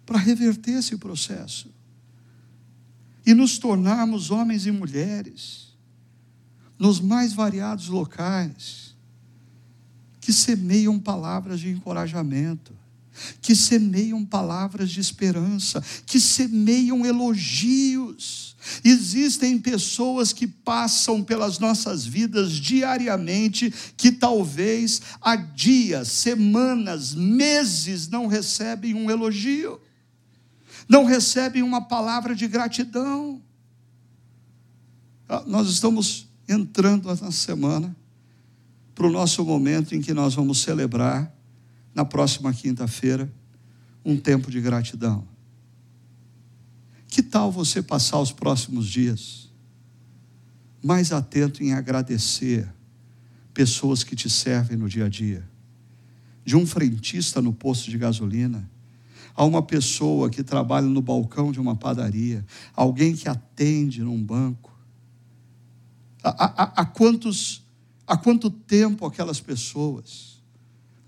para reverter esse processo e nos tornarmos homens e mulheres nos mais variados locais que semeiam palavras de encorajamento, que semeiam palavras de esperança, que semeiam elogios. Existem pessoas que passam pelas nossas vidas diariamente que talvez há dias, semanas, meses não recebem um elogio, não recebem uma palavra de gratidão. Ah, nós estamos entrando na semana para o nosso momento em que nós vamos celebrar na próxima quinta-feira, um tempo de gratidão. Que tal você passar os próximos dias mais atento em agradecer pessoas que te servem no dia a dia? De um frentista no posto de gasolina, a uma pessoa que trabalha no balcão de uma padaria, alguém que atende num banco. Há, quantos, há quanto tempo aquelas pessoas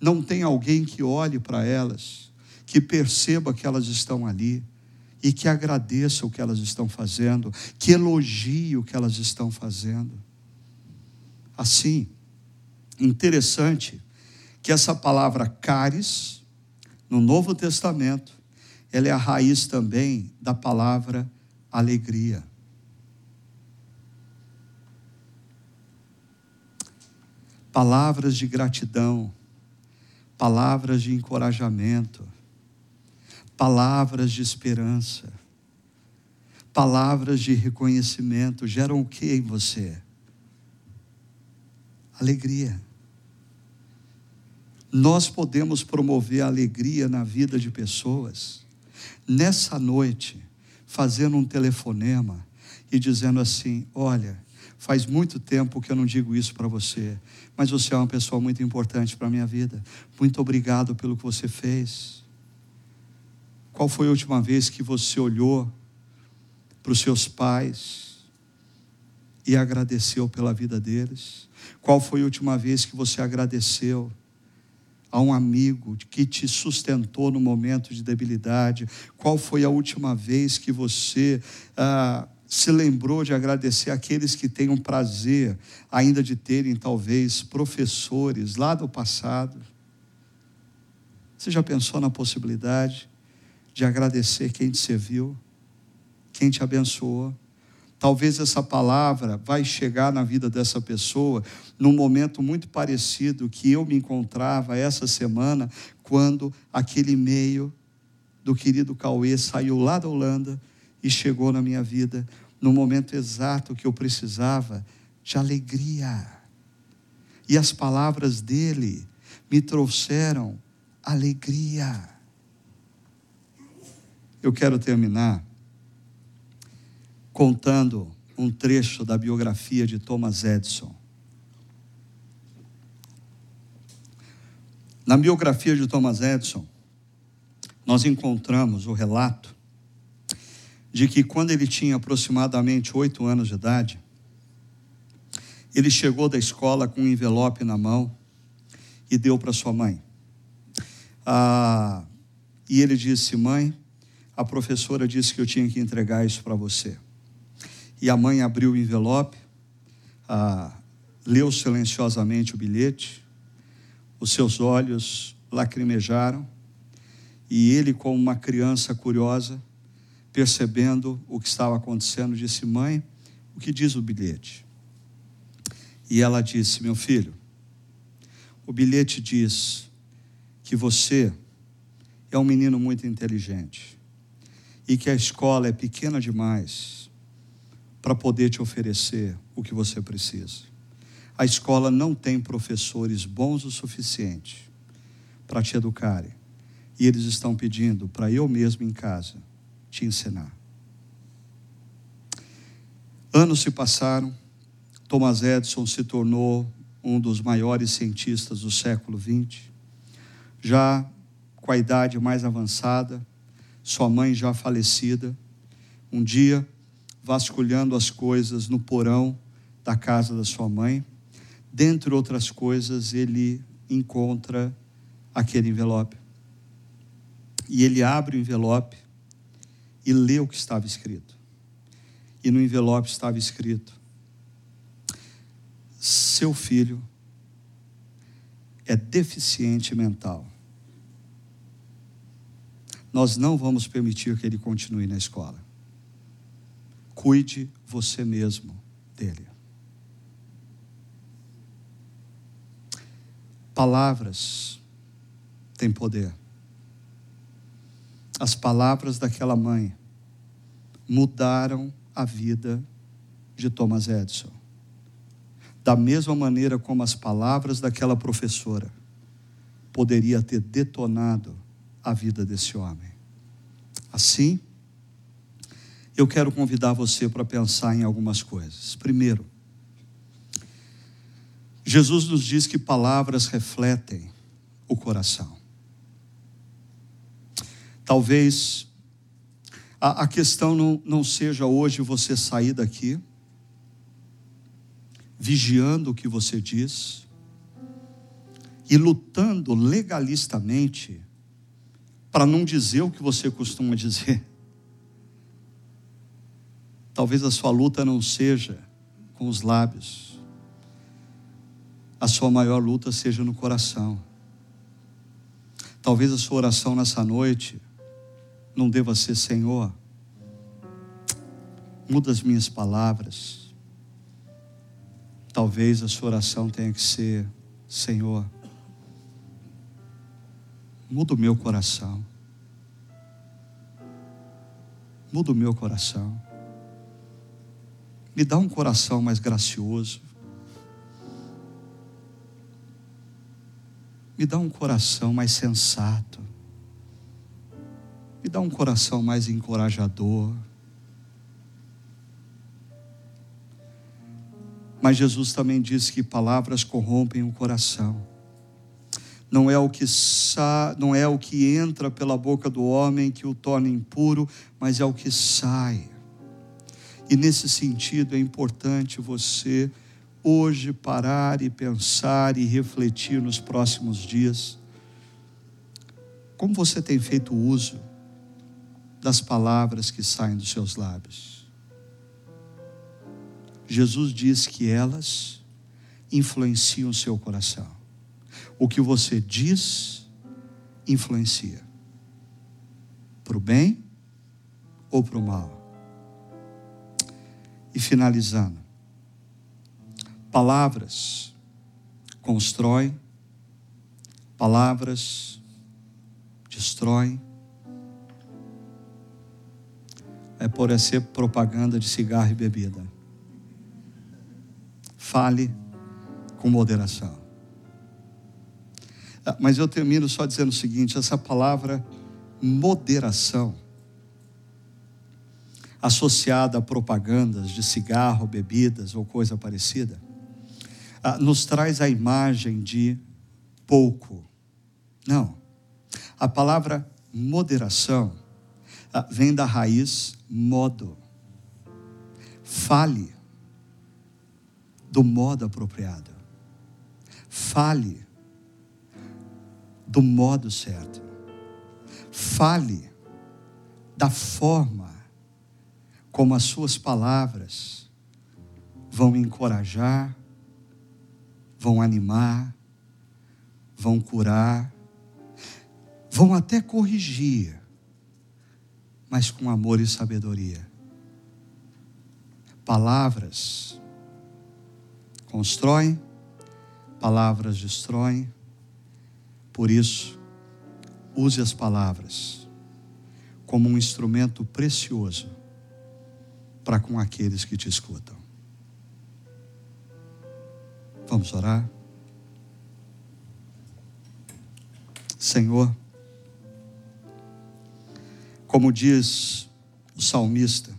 não tem alguém que olhe para elas, que perceba que elas estão ali e que agradeça o que elas estão fazendo, que elogie o que elas estão fazendo. Assim, interessante que essa palavra caris, no Novo Testamento, ela é a raiz também da palavra alegria. Palavras de gratidão, palavras de encorajamento, palavras de esperança, palavras de reconhecimento geram o que em você? Alegria. Nós podemos promover alegria na vida de pessoas nessa noite, fazendo um telefonema e dizendo assim: Olha, faz muito tempo que eu não digo isso para você, mas você é uma pessoa muito importante para a minha vida. Muito obrigado pelo que você fez. Qual foi a última vez que você olhou para os seus pais e agradeceu pela vida deles? Qual foi a última vez que você agradeceu a um amigo que te sustentou no momento de debilidade? Qual foi a última vez que você ah, se lembrou de agradecer aqueles que têm um prazer ainda de terem, talvez, professores lá do passado. Você já pensou na possibilidade de agradecer quem te serviu, quem te abençoou? Talvez essa palavra vai chegar na vida dessa pessoa num momento muito parecido que eu me encontrava essa semana, quando aquele e-mail do querido Cauê saiu lá da Holanda e chegou na minha vida no momento exato que eu precisava de alegria. E as palavras dele me trouxeram alegria. Eu quero terminar contando um trecho da biografia de Thomas Edison. Na biografia de Thomas Edison, nós encontramos o relato de que quando ele tinha aproximadamente oito anos de idade, Ele chegou da escola com um envelope na mão e deu para sua mãe. Ah, e ele disse: Mãe, a professora disse que eu tinha que entregar isso para você. E a mãe abriu o envelope, ah, leu silenciosamente o bilhete, os seus olhos lacrimejaram, e ele, como uma criança curiosa, percebendo o que estava acontecendo, disse: Mãe, o que diz o bilhete? E ela disse: Meu filho, o bilhete diz que você é um menino muito inteligente e que a escola é pequena demais para poder te oferecer o que você precisa. A escola não tem professores bons o suficiente para te educarem. E eles estão pedindo para eu mesmo em casa te ensinar. Anos se passaram, Thomas Edison se tornou um dos maiores cientistas do século XX. Já com a idade mais avançada, sua mãe já falecida, um dia, vasculhando as coisas no porão da casa da sua mãe, dentre outras coisas, ele encontra aquele envelope. E ele abre o envelope e lê o que estava escrito. E no envelope estava escrito: Seu filho é deficiente mental nós não vamos permitir que ele continue na escola. Cuide você mesmo dele. Palavras têm poder. As palavras daquela mãe mudaram a vida de Thomas Edison. Da mesma maneira como as palavras daquela professora poderia ter detonado a vida desse homem. Assim, eu quero convidar você para pensar em algumas coisas. Primeiro, Jesus nos diz que palavras refletem o coração. Talvez a, a questão não, não seja hoje você sair daqui vigiando o que você diz e lutando legalistamente para não dizer o que você costuma dizer. Talvez a sua luta não seja com os lábios, a sua maior luta seja no coração. Talvez a sua oração nessa noite não deva ser: Senhor, muda as minhas palavras. Talvez a sua oração tenha que ser: Senhor, muda o meu coração. Muda o meu coração. Me dá um coração mais gracioso. Me dá um coração mais sensato. Me dá um coração mais encorajador. Mas Jesus também disse que palavras corrompem o coração não é o que sa, não é o que entra pela boca do homem que o torna impuro, mas é o que sai. E nesse sentido é importante você hoje parar e pensar e refletir nos próximos dias. Como você tem feito uso das palavras que saem dos seus lábios? Jesus diz que elas influenciam o seu coração. O que você diz influencia para o bem ou para o mal. E finalizando, palavras constroem, palavras destroem. É por ser propaganda de cigarro e bebida. Fale com moderação. Ah, mas eu termino só dizendo o seguinte: essa palavra moderação, associada a propagandas de cigarro, bebidas ou coisa parecida, ah, nos traz a imagem de pouco. Não. A palavra moderação vem da raiz modo. Fale do modo apropriado. Fale do modo certo. Fale da forma como as suas palavras vão encorajar, vão animar, vão curar, vão até corrigir, mas com amor e sabedoria. Palavras constroem, palavras destroem, por isso, use as palavras como um instrumento precioso para com aqueles que te escutam. Vamos orar? Senhor, como diz o salmista,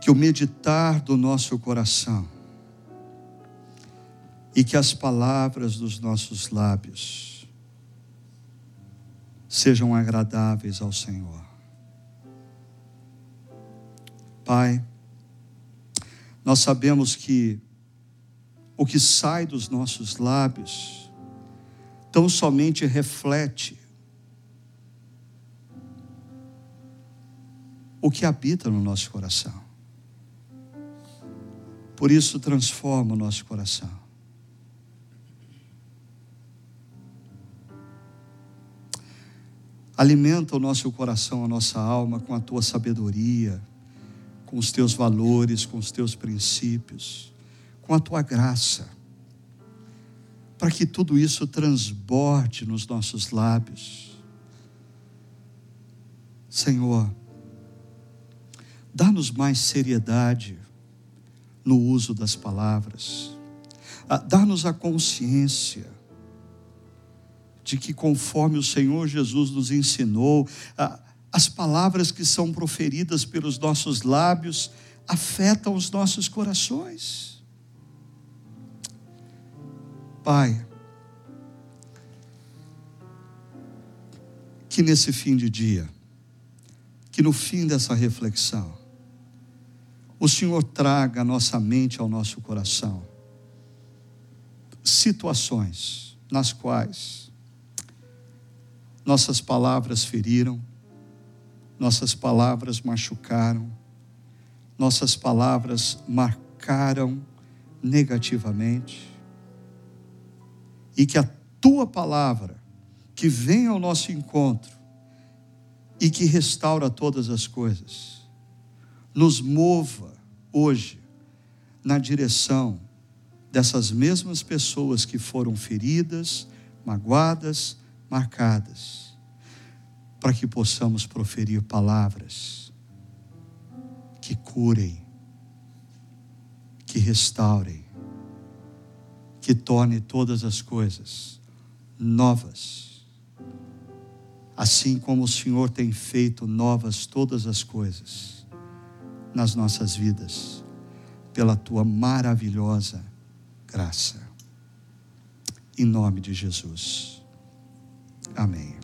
que o meditar do nosso coração e que as palavras dos nossos lábios sejam agradáveis ao Senhor. Pai, nós sabemos que o que sai dos nossos lábios tão somente reflete o que habita no nosso coração. Por isso, transforma o nosso coração. Alimenta o nosso coração, a nossa alma com a tua sabedoria, com os teus valores, com os teus princípios, com a tua graça, para que tudo isso transborde nos nossos lábios. Senhor, dá-nos mais seriedade no uso das palavras, ah, dá-nos a consciência de que, conforme o Senhor Jesus nos ensinou, as palavras que são proferidas pelos nossos lábios afetam os nossos corações. Pai, que nesse fim de dia, que no fim dessa reflexão, o Senhor traga à nossa mente, ao nosso coração, situações nas quais nossas palavras feriram, nossas palavras machucaram, nossas palavras marcaram negativamente. E que a tua palavra, que vem ao nosso encontro e que restaura todas as coisas, nos mova hoje na direção dessas mesmas pessoas que foram feridas, magoadas, marcadas, para que possamos proferir palavras que curem, que restaurem, que tornem todas as coisas novas. Assim como o Senhor tem feito novas todas as coisas nas nossas vidas, pela tua maravilhosa graça. Em nome de Jesus. Amém.